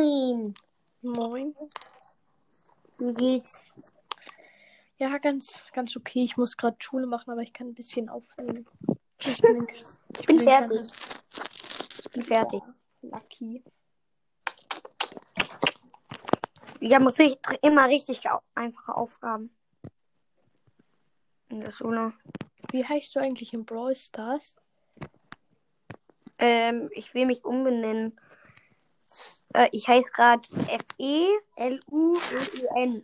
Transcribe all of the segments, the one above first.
Moin. Moin. Wie geht's? Ja, ganz, ganz okay. Ich muss gerade Schule machen, aber ich kann ein bisschen aufnehmen. Ich bin, Ich bin fertig. Ich bin fertig. Lucky. Wir haben richtig, immer richtig einfache Aufgaben. In der Schule. Wie heißt du eigentlich in Brawl Stars? Ähm, ich will mich umbenennen. Äh, ich heiße gerade F-E-L-U-E-N.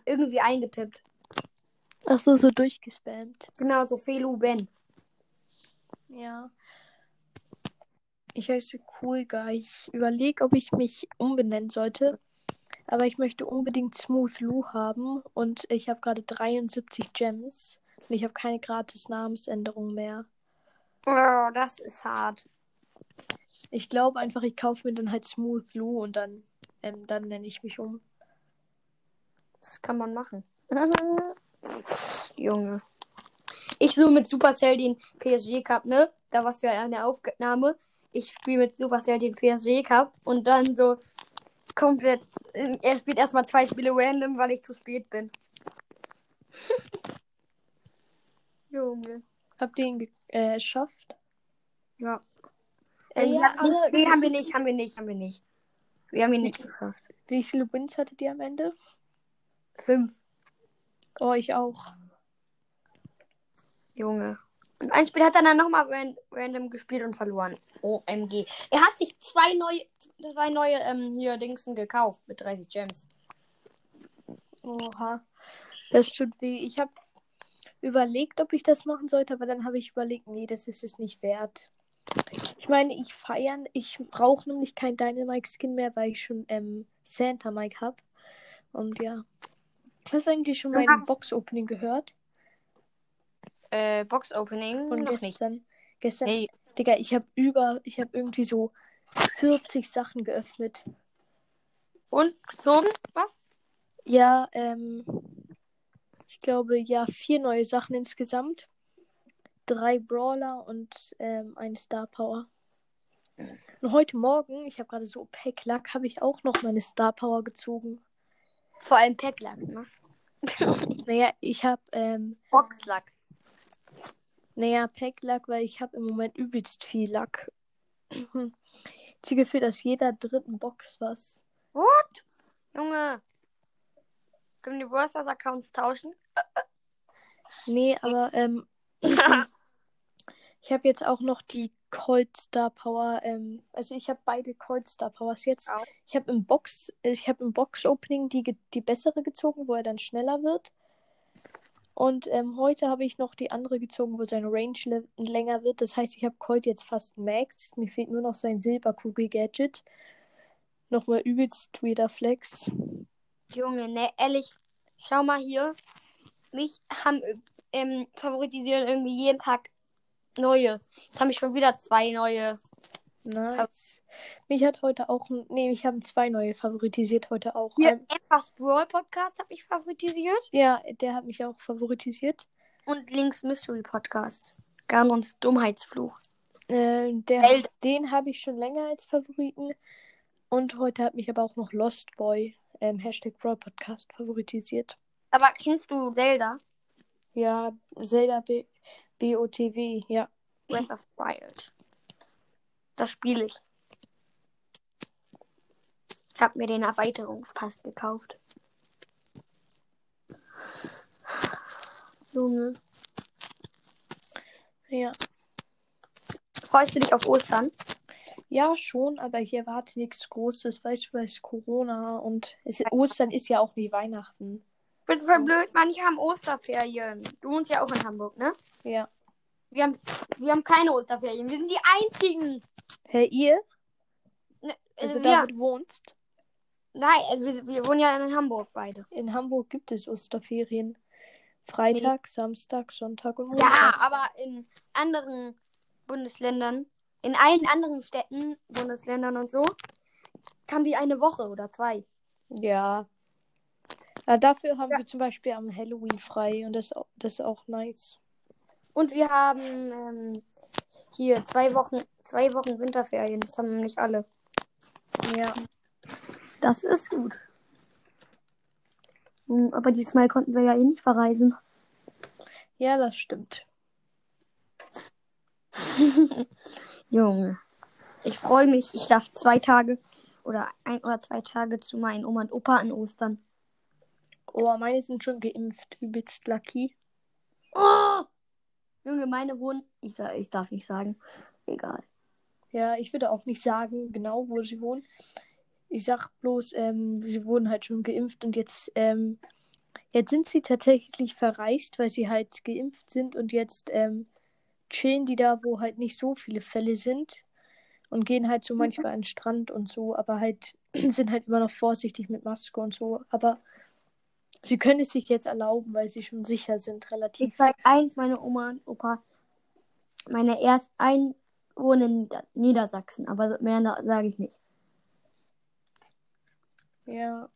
Irgendwie eingetippt. Ach so, so durchgespammt. Genau, so Felu Ben. Ja. Ich heiße Cool Guy. Ich überlege, ob ich mich umbenennen sollte. Aber ich möchte unbedingt Smooth Lou haben. Und ich habe gerade 73 Gems. Und ich habe keine gratis Namensänderung mehr. Oh, das ist hart. Ich glaube einfach, ich kaufe mir dann halt Smooth Lou und dann, ähm, dann nenne ich mich um. Das kann man machen. Junge. Ich so mit Supercell den PSG Cup, ne? Da warst du ja in der Aufnahme. Ich spiele mit Supercell den PSG Cup und dann so komplett. Er spielt erstmal zwei Spiele random, weil ich zu spät bin. Junge. Habt ihr ihn äh, geschafft? Ja. Äh, Ähm, ja, ja, nee, haben wir nicht, haben wir nicht, haben wir nicht. Wir haben ihn nicht geschafft. Wie viele Wins hattet ihr am Ende? Fünf. Oh, ich auch. Junge. Und ein Spiel hat er dann nochmal ran random gespielt und verloren. OMG. Er hat sich zwei neue, zwei neue ähm, hier Dingsen gekauft mit 30 Gems. Oha. Das tut weh. Ich habe überlegt, ob ich das machen sollte, aber dann habe ich überlegt, nee, das ist es nicht wert. Ich meine, ich feiern, ich brauche nämlich kein Dynamite-Skin mehr, weil ich schon ähm, Santa Mike habe. Und ja. Hast du eigentlich schon mein Box-Opening gehört? Äh, Box Opening Von noch nicht. gestern. Gestern. Nee. Digga, ich habe über, ich habe irgendwie so 40 Sachen geöffnet. Und gezogen? Was? Ja, ähm, ich glaube, ja, vier neue Sachen insgesamt. Drei Brawler und ähm, eine Star Power. Und heute Morgen, ich habe gerade so Pack Luck, habe ich auch noch meine Star Power gezogen. Vor allem Packlack, ne? Naja, ich habe, ähm, Boxlack. naja, Pack Luck, weil ich habe im Moment übelst viel Luck. Ich habe Gefühl, dass jeder dritten Box was. What? Junge. Können die Worsters Accounts tauschen? Nee, aber ähm, ich habe jetzt auch noch die Colt Star Power. Ähm, also ich habe beide Colt Star Powers jetzt. Auch. Ich habe im Box, ich habe im Box Opening die die bessere gezogen, wo er dann schneller wird. Und ähm, heute habe ich noch die andere gezogen, wo seine Range länger wird. Das heißt, ich habe Colt jetzt fast Max. Mir fehlt nur noch sein Silberkugel-Gadget. Nochmal übelst weirder Flex. Junge, ne, ehrlich. Schau mal hier. Mich haben ähm, favorisieren irgendwie jeden Tag neue. Jetzt habe ich schon wieder zwei neue. Nice. Mich hat heute auch, nee, ich habe zwei neue favoritisiert heute auch. Hier, Ein- etwas Brawl Podcast habe ich favorisiert. Ja, der hat mich auch favoritisiert. Und Links Mystery Podcast. Ganons Dummheitsfluch. Äh, der, Zelda. den habe ich schon länger als Favoriten. Und heute hat mich aber auch noch Lost Boy, ähm, Hashtag Brawl Podcast, favoritisiert. Aber kennst du Zelda? Ja, Zelda B BOTW, ja. Breath of Wild. Das spiele ich. Ich habe mir den Erweiterungspass gekauft. Junge. Ja. Freust du dich auf Ostern? Ja, schon, aber hier erwarte nichts Großes, weißt du, weil es Corona und es, Ostern ist ja auch nie Weihnachten. Ich bin voll blöd, manche haben Osterferien. Du wohnst ja auch in Hamburg, ne? Ja. Wir haben, wir haben keine Osterferien. Wir sind die einzigen. Hey, ihr? Ne, Also Also da, wir, wo du wohnst? nein, also wir, wir wohnen ja in Hamburg beide. In Hamburg gibt es Osterferien. Freitag, Samstag, Sonntag und Ja, Montag. aber in anderen Bundesländern, in allen anderen Städten, Bundesländern und so, haben die eine Woche oder zwei. Ja. ja dafür haben Ja. wir zum Beispiel am Halloween frei und das, das ist auch nice. Und wir haben ähm, hier zwei Wochen, zwei Wochen Winterferien. Das haben nicht alle. Ja. Das ist gut. Hm, Aber diesmal konnten wir ja eh nicht verreisen. Ja, das stimmt. Junge. Ich freue mich. Ich darf zwei Tage oder ein oder zwei Tage zu meinen Oma und Opa an Ostern. Oh, meine sind schon geimpft. Übelst lucky. Oh! Junge, meine wohnen. Ich, ich darf nicht sagen. Egal. Ja, ich würde auch nicht sagen, genau, wo sie wohnen. Ich sag bloß, ähm, sie wurden halt schon geimpft und jetzt, ähm, jetzt sind sie tatsächlich verreist, weil sie halt geimpft sind und jetzt ähm, chillen die da, wo halt nicht so viele Fälle sind und gehen halt so manchmal an den Strand und so, aber halt sind halt immer noch vorsichtig mit Maske und so. Aber sie können es sich jetzt erlauben, weil sie schon sicher sind, relativ. Ich sag eins, meine Oma und Opa. Meine erst ein wohnen in Nieder Niedersachsen, aber mehr sage ich nicht. Ja.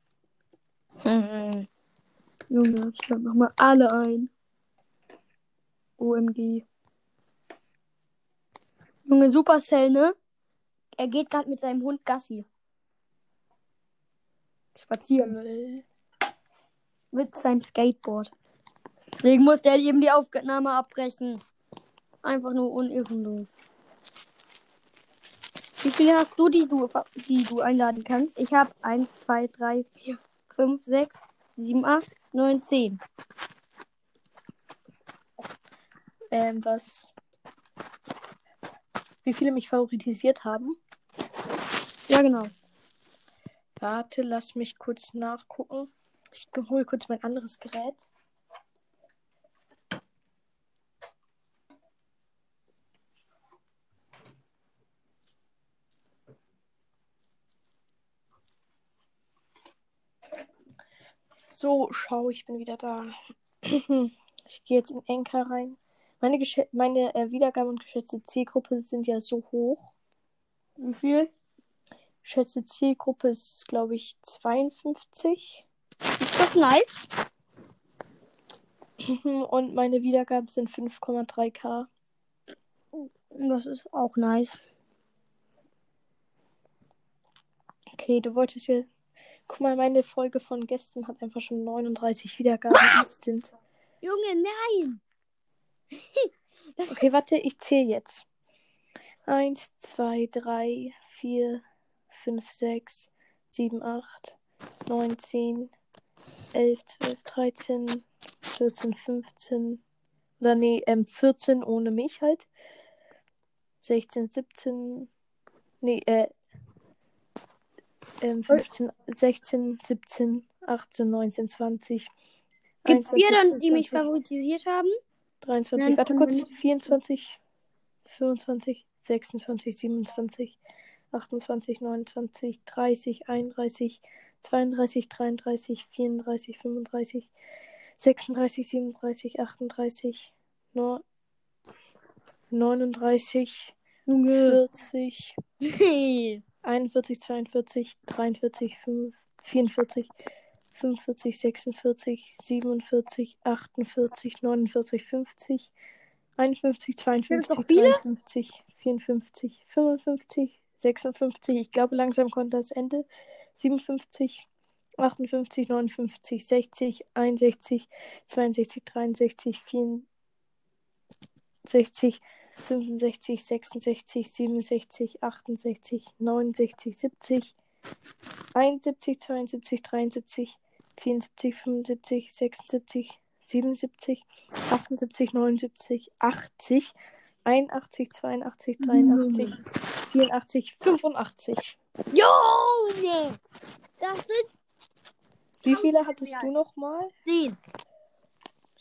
Mhm. Junge, ich lade nochmal alle ein. OMG. Junge, Supercell, ne? Er geht gerade mit seinem Hund Gassi. Spazieren. Mit seinem Skateboard. Deswegen muss der eben die Aufnahme abbrechen. Einfach nur unirrenlos. Wie viele hast du, die du, die du einladen kannst? Ich habe 1, 2, 3, 4, 5, 6, 7, 8, 9, 10. Ähm, was? Wie viele mich favoritisiert haben? Ja, genau. Warte, lass mich kurz nachgucken. Ich hole kurz mein anderes Gerät. So, schau, ich bin wieder da. Ich gehe jetzt in Anchor rein. Meine, Geschä meine äh, Wiedergabe und geschätzte Zielgruppe sind ja so hoch. Wie viel? Schätze Zielgruppe ist, glaube ich, 52. Ist das nice? Und meine Wiedergaben sind 5,3k. Das ist auch nice. Okay, du wolltest ja. Guck mal, meine Folge von gestern hat einfach schon 39 Wiedergaben instant. Junge, nein! Okay, warte, ich zähle jetzt. 1, 2, 3, 4, 5, 6, 7, 8, 9, 10, 11, 12, 13, 14, 15. Oder nee, ähm, 14 ohne mich halt. 16, 17. Nee, äh. Ähm, 15, 16, 17, 18, 19, 20. Gibt es 21, vier dann, die mich 22, favorisiert haben? 23, Nein, warte kurz, meinen- 24, 25, 26, 27, 28, 29, 30, 31, 32, 33, 34, 35, 36, 37, 38, nur 39, Junge. 40, Hey. 41, 42, 43, 5, 44, 45, 46, 47, 48, 49, 50, 51, Sind's 52, doch viele? 53, 54, 55, 56. Ich glaube, langsam kommt das Ende. 57, 58, 59, 60, 61, 62, 63, 64, 65, 66, 67, 68, 69, 70, 71, 72, 73, 74, 75, 76, 77, 78, 79, 80, 81, 82, 83, 84, 85. Junge! Das sind Wie viele hattest du nochmal? 10.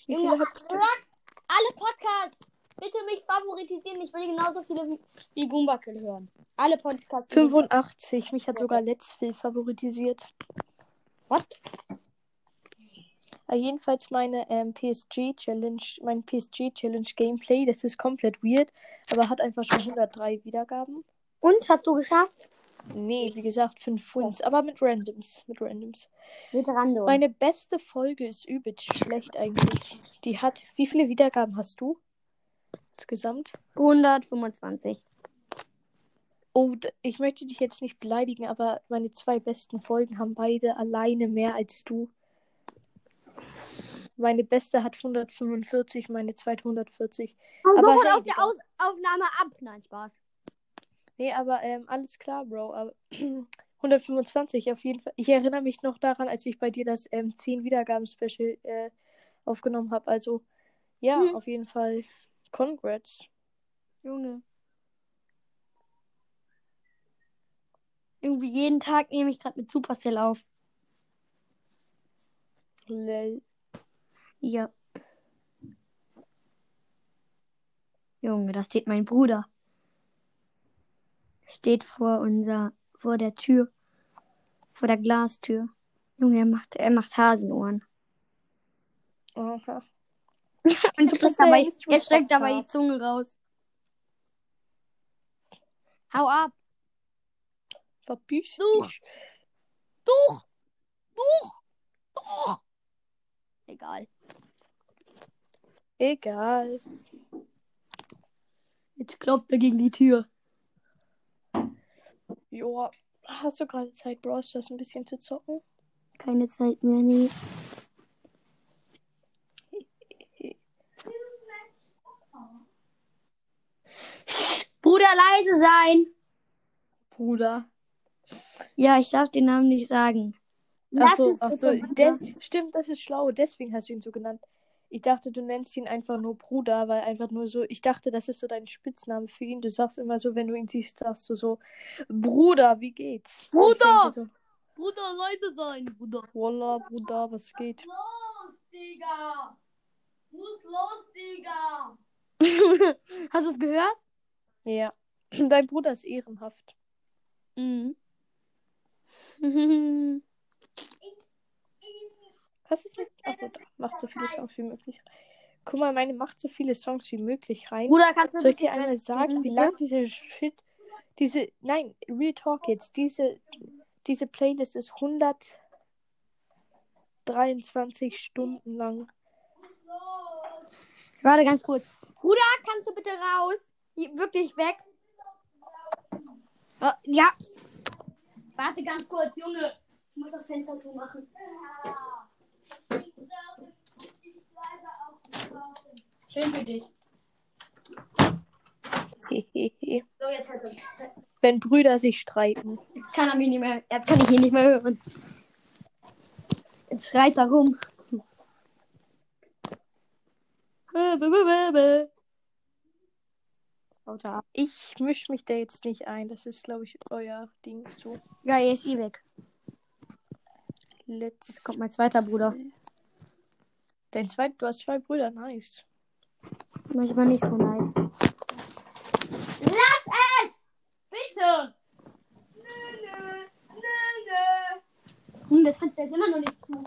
Wie Junge, viele hat... hört alle Podcasts. Bitte mich favoritisieren. Ich will genauso viele wie, wie Boombuckle hören. Alle Podcasts. die- 85. Mich hat sogar Let's Phil favorisiert. What? Äh, jedenfalls meine ähm, PSG Challenge, mein PSG Challenge Gameplay, das ist komplett weird, aber hat einfach schon 103 Wiedergaben. Und hast du geschafft? Nee, wie gesagt, 5 Wins, aber mit Randoms, mit Randoms. Mit Rando. Meine beste Folge ist übelst schlecht eigentlich. Die hat, wie viele Wiedergaben hast du? Insgesamt? 125. Oh, ich möchte dich jetzt nicht beleidigen, aber meine zwei besten Folgen haben beide alleine mehr als du. Meine beste hat 145, meine zweite 140. Komm Aber sofort hey, aus der aus Aufnahme ab. Nein, Spaß. Nee, aber ähm, alles klar, Bro. Aber 125 auf jeden Fall. Ich erinnere mich noch daran, als ich bei dir das ähm, 10 Wiedergaben-Special äh, aufgenommen habe. Also, ja, Mhm. auf jeden Fall. Congrats. Junge. Irgendwie jeden Tag nehme ich gerade mit Supercell auf. Lel. Ja. Junge, da steht mein Bruder. Steht vor unser, vor der Tür. Vor der Glastür. Junge, er macht, er macht Hasenohren. Aha. Und streckt dabei, er streckt dabei die. Zunge raus. Hau ab. Verpiss dich. Doch. Doch. Doch. Egal. Egal. Jetzt klopft er gegen die Tür. Joa. Hast du gerade Zeit, Bros, das ein bisschen zu zocken? Keine Zeit mehr, nee. Bruder, leise sein. Bruder. Ja, ich darf den Namen nicht sagen. Lass Achso, es ach so, de- stimmt, das ist schlau. Deswegen hast du ihn so genannt. Ich dachte, du nennst ihn einfach nur Bruder, weil einfach nur so. Ich dachte, das ist so dein Spitzname für ihn. Du sagst immer so, wenn du ihn siehst, sagst du so: Bruder, wie geht's? Bruder! so, Bruder, leise sein, Bruder. Wallah, Bruder, was geht? Los, Digga. Muss los, Digga. Hast du es gehört? Ja. Dein Bruder ist ehrenhaft. Mhm. Was ist mit. Achso, da. Macht so viele Songs wie möglich. Guck mal, meine macht so viele Songs wie möglich rein. Bruder, kannst du Soll ich bitte dir einmal sagen, wie lang diese Shit, diese, nein, Real Talk jetzt, diese, diese Playlist ist 123 Stunden lang. Warte ganz kurz. Bruder, kannst du bitte raus? Hier, wirklich weg. Oh, ja. Warte ganz kurz, Junge. Ich muss das Fenster zumachen. Schön für dich. So, jetzt halt. Wenn Brüder sich streiten. Jetzt kann er mich nicht mehr. Jetzt kann ich ihn nicht mehr hören. Jetzt schreit er rum. Ich mische mich da jetzt nicht ein. Das ist, glaube ich, euer Ding so. Ja, er ist eh weg. Let's. Jetzt kommt mein zweiter Bruder. Dein zweit, du hast zwei Brüder, nice. Manchmal nicht so nice. Lass es! Bitte! Nö, nö, nö, nö. Hm, das Fenster ist immer noch nicht zu.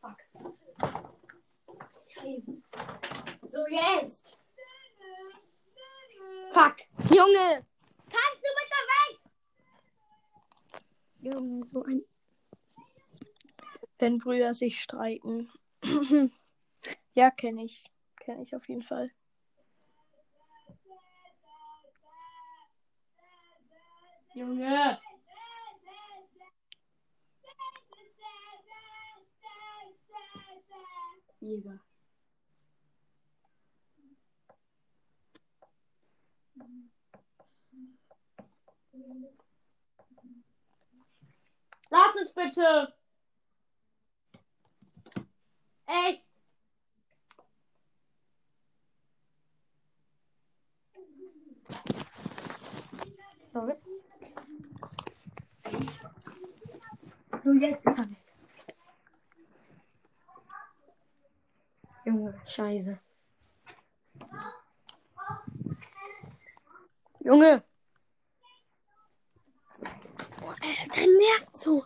Fuck. So, jetzt! Fuck! Junge! Kannst du bitte weg? Junge, so ein. Wenn Brüder sich streiten. ja, kenne ich. Kenne ich auf jeden Fall. Junge! Jäger. Lass es bitte! Echt? Sorry. Und jetzt ist er weg. Junge, scheiße. Junge! Oh, Alter, der nervt so.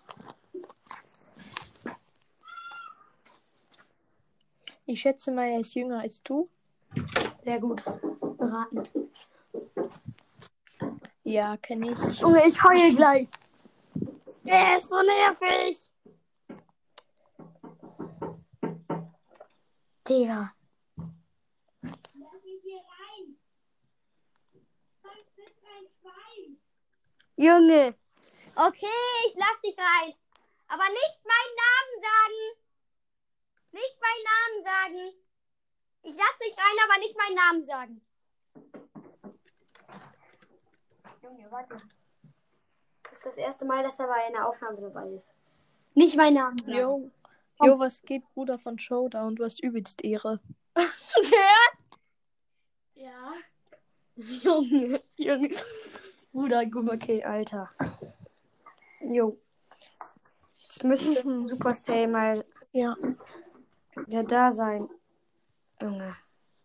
Ich schätze mal, er ist jünger als du. Sehr gut. Beraten. Ja, kenne ich. Junge, ich heul gleich. Der ist so nervig. Digga. Junge. Okay, ich lass dich rein. Aber nicht meinen Namen sagen. Nicht meinen Namen sagen. Ich lass dich rein, aber nicht meinen Namen sagen. Junge, warte. Das ist das erste Mal, dass er bei einer Aufnahme dabei ist. Nicht meinen Namen sagen. Jo. Jo, was geht, Bruder von Showdown? Du hast übelst Ehre. Ja. Junge, Junge. Bruder, okay, Alter. Jo. Jetzt müssen Supercell mal Ja. ja da sein. Junge.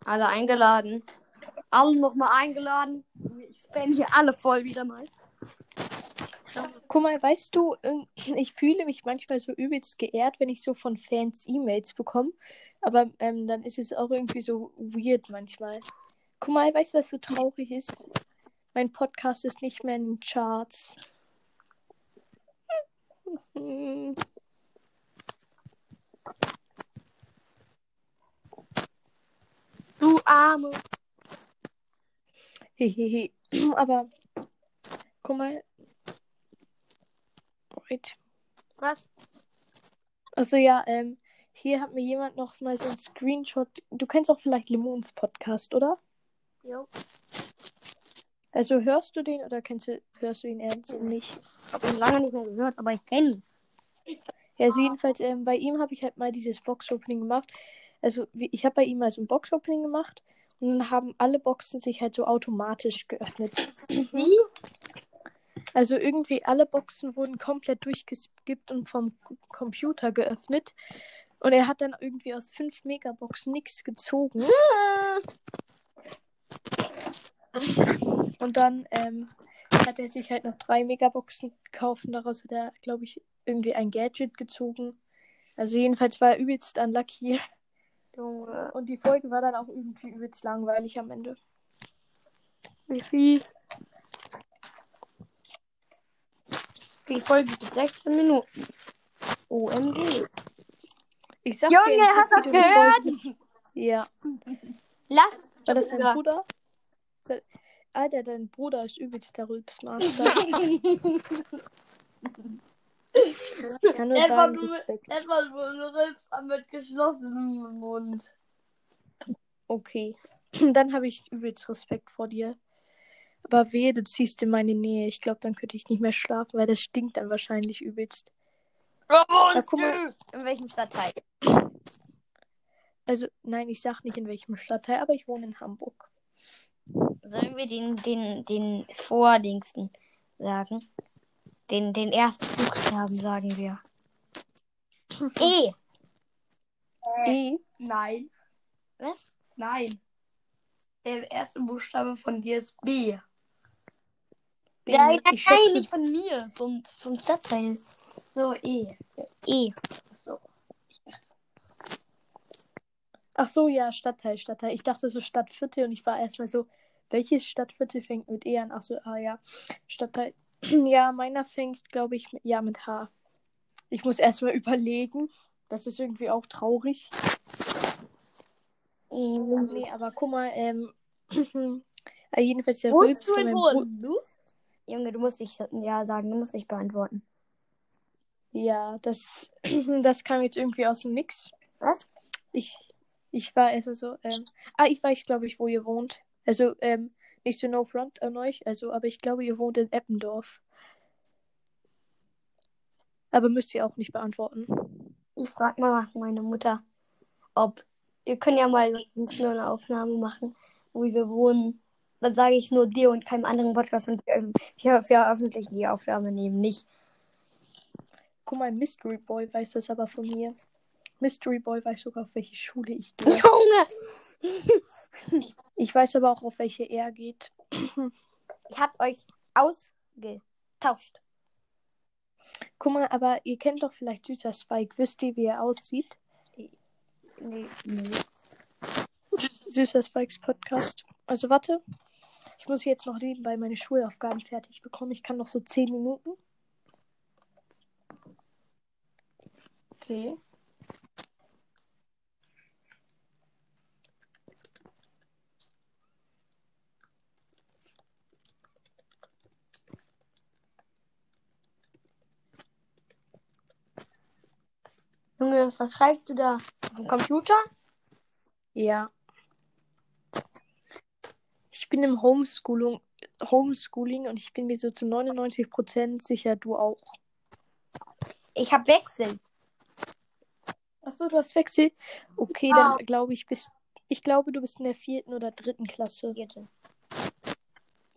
Alle eingeladen. Alle nochmal eingeladen. Ich spam hier alle voll wieder mal. Guck mal, weißt du, ähm, ich fühle mich manchmal so übelst geehrt, wenn ich so von Fans E-Mails bekomme. Aber ähm, dann ist es auch irgendwie so weird manchmal. Guck mal, weißt du, was so traurig ist? Mein Podcast ist nicht mehr in den Charts. Du Arme. Hehehe. Aber guck mal. Wait. Was? Also ja, ähm, hier hat mir jemand noch mal so einen Screenshot. Du kennst auch vielleicht Lemons Podcast, oder? Jo. Also hörst du den oder kennst du, hörst du ihn ernst nicht? Ich hab ihn lange nicht mehr gehört, aber ich kenne ihn. Ja, also jedenfalls, ähm, bei ihm habe ich halt mal dieses Box-Opening gemacht. Also ich habe bei ihm mal so ein Box-Opening gemacht und dann haben alle Boxen sich halt so automatisch geöffnet. Wie? Also irgendwie alle Boxen wurden komplett durchgeskippt und vom Computer geöffnet. Und er hat dann irgendwie aus fünf Megaboxen nichts gezogen. Und dann ähm, hat er sich halt noch drei Megaboxen gekauft und daraus hat er, glaube ich, irgendwie ein Gadget gezogen. Also jedenfalls war er übelst unlucky. Junge. Und die Folge war dann auch irgendwie übelst langweilig am Ende. Wie fies. Die Folge geht 16 Minuten. OMG. Ich sag Junge, dir, hast du das gehört? Folge- Ja. Lass War das dein Bruder. Alter, dein Bruder ist übelst der Rülpsmaster. Ich kann nur Das sagen, nur- Respekt. Das war nur ein Rülpser mit geschlossenem Mund. Okay. Dann habe ich übelst Respekt vor dir. Aber wehe, du ziehst in meine Nähe. Ich glaube, dann könnte ich nicht mehr schlafen, weil das stinkt dann wahrscheinlich übelst. Ja, guck mal. In welchem Stadtteil? Also, nein, ich sag nicht in welchem Stadtteil, aber ich wohne in Hamburg. Sollen wir den, den, den Vordingsten sagen? Den, den ersten Buchstaben sagen wir. E. E. Nein, Was? nein. Der erste Buchstabe von dir ist B. B. Nein, nein, ich schätze, nicht von mir. Vom, vom Stadtteil. So, E. E. So. Ach so, ja, Stadtteil, Stadtteil. Ich dachte so Stadtviertel und ich war erstmal so, welches Stadtviertel fängt mit E an? Ach so, ah ja, Stadtteil. Ja, meiner fängt, glaube ich, mit, ja, mit H. Ich muss erstmal überlegen. Das ist irgendwie auch traurig. e. Nee, aber guck mal, ähm, äh, jedenfalls der Rülps du in. Wohnlu? Junge, du musst nicht ja sagen, du musst nicht beantworten. Ja, das, das kam jetzt irgendwie aus dem Nix. Was? Ich, ich war erst so, ähm, ah, ich weiß, glaube ich, wo ihr wohnt. Also, ähm, nicht so no front an euch, also, aber ich glaube, ihr wohnt in Eppendorf. Aber müsst ihr auch nicht beantworten. Ich frag mal meine Mutter, ob. Wir können ja mal uns nur eine Aufnahme machen, wo wir wohnen. Dann sage ich nur dir und keinem anderen Podcast und wir, wir veröffentlichen die Aufnahme neben nicht. Guck mal, Mystery Boy weiß das aber von mir. Mystery Boy weiß sogar, auf welche Schule ich gehe. Junge! Ich weiß aber auch, auf welche er geht. Ich hab euch ausgetauscht. Guck mal, aber ihr kennt doch vielleicht Süßer Spike. Wisst ihr, wie er aussieht? Nee, nee. Süßer Spikes Podcast. Also warte. Ich muss jetzt noch nebenbei meine Schulaufgaben fertig bekommen. Ich kann noch so 10 Minuten. Okay. Junge, was schreibst du da? Auf dem Computer? Ja. Ich bin im Homeschooling, Homeschooling und ich bin mir so zu 99% sicher, du auch. Ich hab Wechsel. Achso, du hast Wechsel? Okay, Ah. dann glaube ich, bist. Ich glaube, du bist in der vierten oder dritten Klasse. Vierte.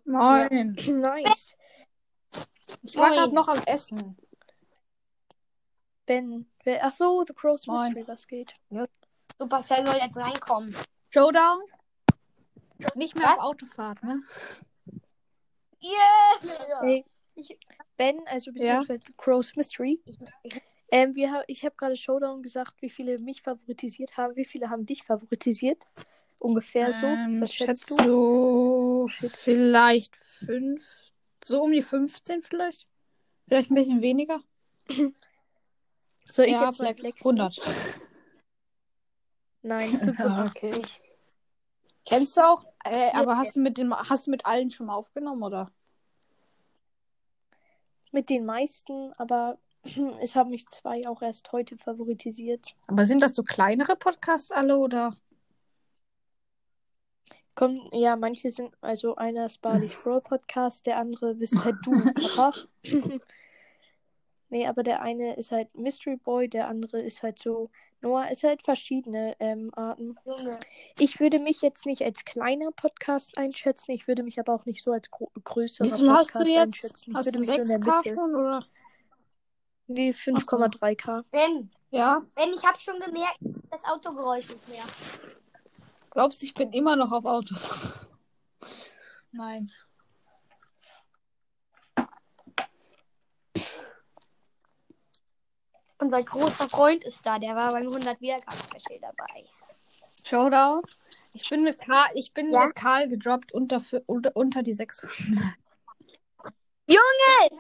Moin. Nice. Ich war gerade noch am Essen. Ben. Wer, ach so, The Crow's Moin. Mystery, was geht? Supercell soll jetzt reinkommen. Showdown? Nicht mehr Was? auf Autofahrt, ne? Yeah! Hey, Ich- Ben, also Ja? beziehungsweise The Crow's Mystery. Ähm, wir ha ich habe gerade Showdown gesagt, wie viele mich favoritisiert haben. Wie viele haben dich favoritisiert? Ungefähr so. Ähm, Was schätzt du? so vielleicht fünf, so um die 15 vielleicht. Vielleicht ein bisschen weniger. Soll ich ja, jetzt flexen? 100. Nein, 85. Okay. Kennst du auch? Äh, Ja. aber hast du mit dem, hast du mit allen schon mal aufgenommen oder? Mit den meisten, aber es haben mich zwei auch erst heute favoritisiert. Aber sind das so kleinere Podcasts alle oder? Kommen, ja, manche sind, also einer ist Barley's Brawl Podcast, der andere bist halt du. Nee, aber der eine ist halt Mystery Boy, der andere ist halt so, Noah ist halt verschiedene ähm, Arten. Junge. Ich würde mich jetzt nicht als kleiner Podcast einschätzen, ich würde mich aber auch nicht so als gro größerer Wie viel hast Podcast du jetzt? einschätzen. Hast du mich so in der 6K Mitte. schon oder? Nee, 5,3k. Ben, Ja. Ben, ich hab schon gemerkt, das Autogeräusch nicht mehr. Glaubst du, ich bin immer noch auf Auto? Nein. Unser großer Freund ist da, der war beim 100 Wiedergaben-Special dabei. Showdown. Ich bin mit Karl, ich bin Ja? mit Karl gedroppt unter, unter, unter die 600.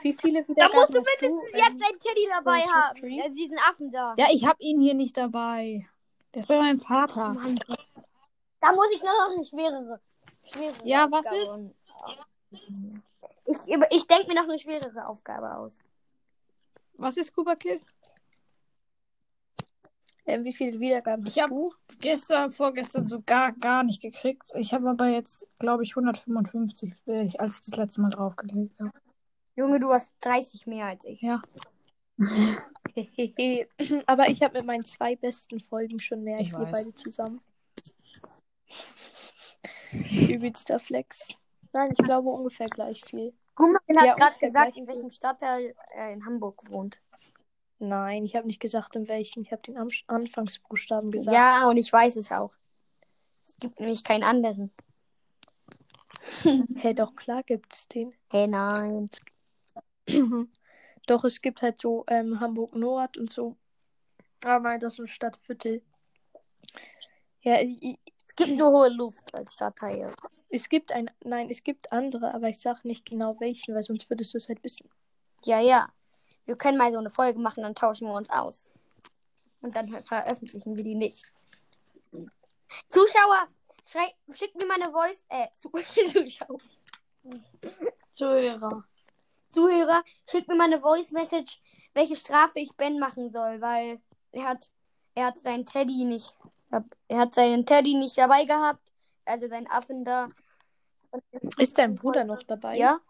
Wie viele Da Wiedergaben musst du hast du? mindestens jetzt deinen Teddy dabei haben. Ja, diesen Affen da. Ja, ich hab ihn hier nicht dabei. Der ist bei meinem Vater. Mann. Da muss ich noch eine schwerere. schwerere Ja, was und- Ich, ich denke mir noch eine schwerere Aufgabe aus. Was ist Scuba Kill? Ähm, wie viele Wiedergaben hast Ich hab du? gestern, vorgestern so gar, gar nicht gekriegt. Ich habe aber jetzt, glaube ich, 155, äh, ich- als ich das letzte Mal draufgelegt habe. Junge, du hast 30 mehr als ich. Ja. Aber ich habe mit meinen zwei besten Folgen schon mehr Ich als weiß. beide zusammen. Übelster Flex. Nein, ich glaube ungefähr gleich viel. Gummel hat Ja, gerade gesagt, in welchem Stadtteil er in Hamburg wohnt. Nein, ich habe nicht gesagt, in welchem. Ich habe den Am Anfangsbuchstaben gesagt. Ja, und ich weiß es auch. Es gibt nämlich keinen anderen. Hä, doch, klar gibt's den. Hey, nein. Doch, es gibt halt so ähm, Hamburg Nord und so. Aber nein, das ist ein Stadtviertel. Ja, i- i- Es gibt nur hohe Luft als Stadtteil. es gibt ein, nein, es gibt andere, aber ich sag nicht genau welchen, weil sonst würdest du es halt wissen. Ja, ja. Wir können mal so eine Folge machen, dann tauschen wir uns aus. Und dann veröffentlichen wir die nicht. Zuschauer, schrei schickt mir mal eine Voice. Äh, Zu Zuschauer. Zuhörer. Zuhörer, schickt mir mal eine Voice Message, welche Strafe ich Ben machen soll, weil er hat, er hat seinen Teddy nicht, er hat seinen Teddy nicht dabei gehabt, also seinen Affen da. Ist dein Bruder noch dabei? Ja?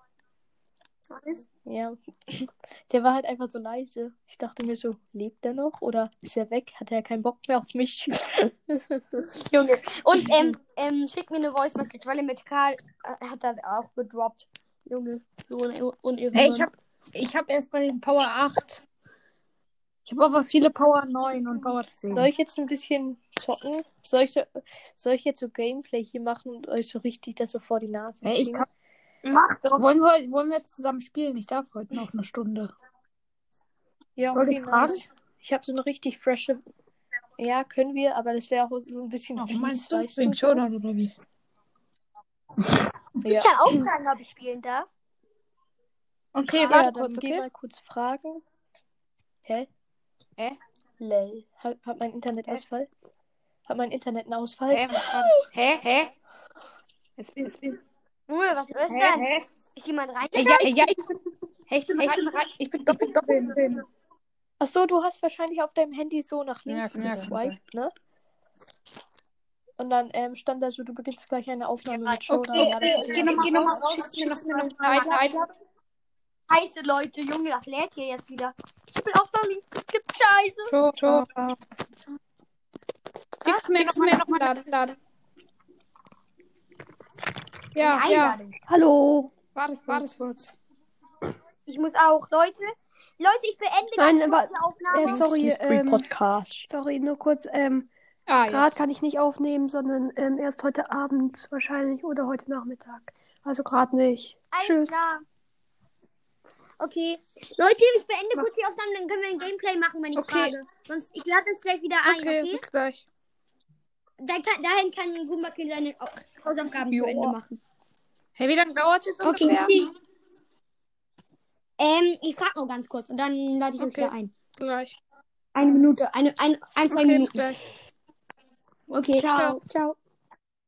Was? Ja. Der war halt einfach so leise. Ich dachte mir so, lebt er noch oder ist er weg? Hat er keinen Bock mehr auf mich? Junge. Und ähm, ähm, schickt mir eine Voice Message, weil er mit Karl äh, hat das auch gedroppt. Junge, so ein unirre. Ey, ich hab, ich hab erst den Power 8. Ich habe aber viele Power 9 und Power 10. Soll ich jetzt ein bisschen zocken? Soll ich, so, soll ich jetzt so Gameplay hier machen und euch so richtig das so vor die Nase Ey, ich kann, Mach doch. wollen, wir, wollen wir jetzt zusammen spielen? Ich darf heute noch eine Stunde. Ja, Soll okay, ich fragen? nice. Ich habe so eine richtig frische. Ja, können wir, aber das wäre auch so ein bisschen Ach, fies, meinst du? Wegen? Showdown oder wie? Ich Ja. kann auch fragen, ob ich spielen darf. Okay, ja, warte dann kurz, geh okay? mal kurz fragen. Hä? Hä? Lel. Hat, hat mein Internet Ausfall? Hat mein Internet einen Ausfall? Hä, Hä, hä? Jetzt bin, jetzt bin, Junge, was ist hä, das? hä? Ist jemand rein? Ey, ja, ja, ich bin, hä, ich bin, rein, ich bin, ich bin, ich bin doch drin. Ach so, du hast wahrscheinlich auf deinem Handy so nach links ja, geswiped, ne? Und dann ähm, stand da so, du beginnst gleich eine Aufnahme mit Showdown. Okay, äh, hab ich ich geh noch auch mal gesehen. raus, raus, mir noch mal eine Einladung. Scheiße, Leute, Junge, das lädt hier jetzt wieder. Ich will auf der Link. Es gibt Scheiße. Show, Show. Gibst mir noch mal noch mal laden. Ja, Eine ja. Hallo. Warte, warte kurz. Ich muss auch, Leute. Leute, ich beende Nein, ganz aber- kurz die Aufnahme. Äh, sorry, ähm, Podcast. sorry, nur kurz. Ähm, Ah, Gerade kann ich nicht aufnehmen, sondern ähm, erst heute Abend wahrscheinlich oder heute Nachmittag. Also gerade nicht. Alles Tschüss. klar. Okay. Leute, ich beende kurz die Aufnahme, dann können wir ein Gameplay machen, wenn ich Okay. frage. Sonst, ich lade es gleich wieder ein, Okay, okay? bis gleich. Dann kann, dahin kann Gumbakill seine Au- Hausaufgaben zu Joa. Ende machen. Hey, wie lange dauert es jetzt Okay, ungefähr? tschüss. Ähm, ich frage nur ganz kurz und dann lade ich euch Okay. wieder ein. Gleich. Eine Minute, eine, ein, ein zwei Okay, Minuten. Okay, Ciao. ciao. ciao.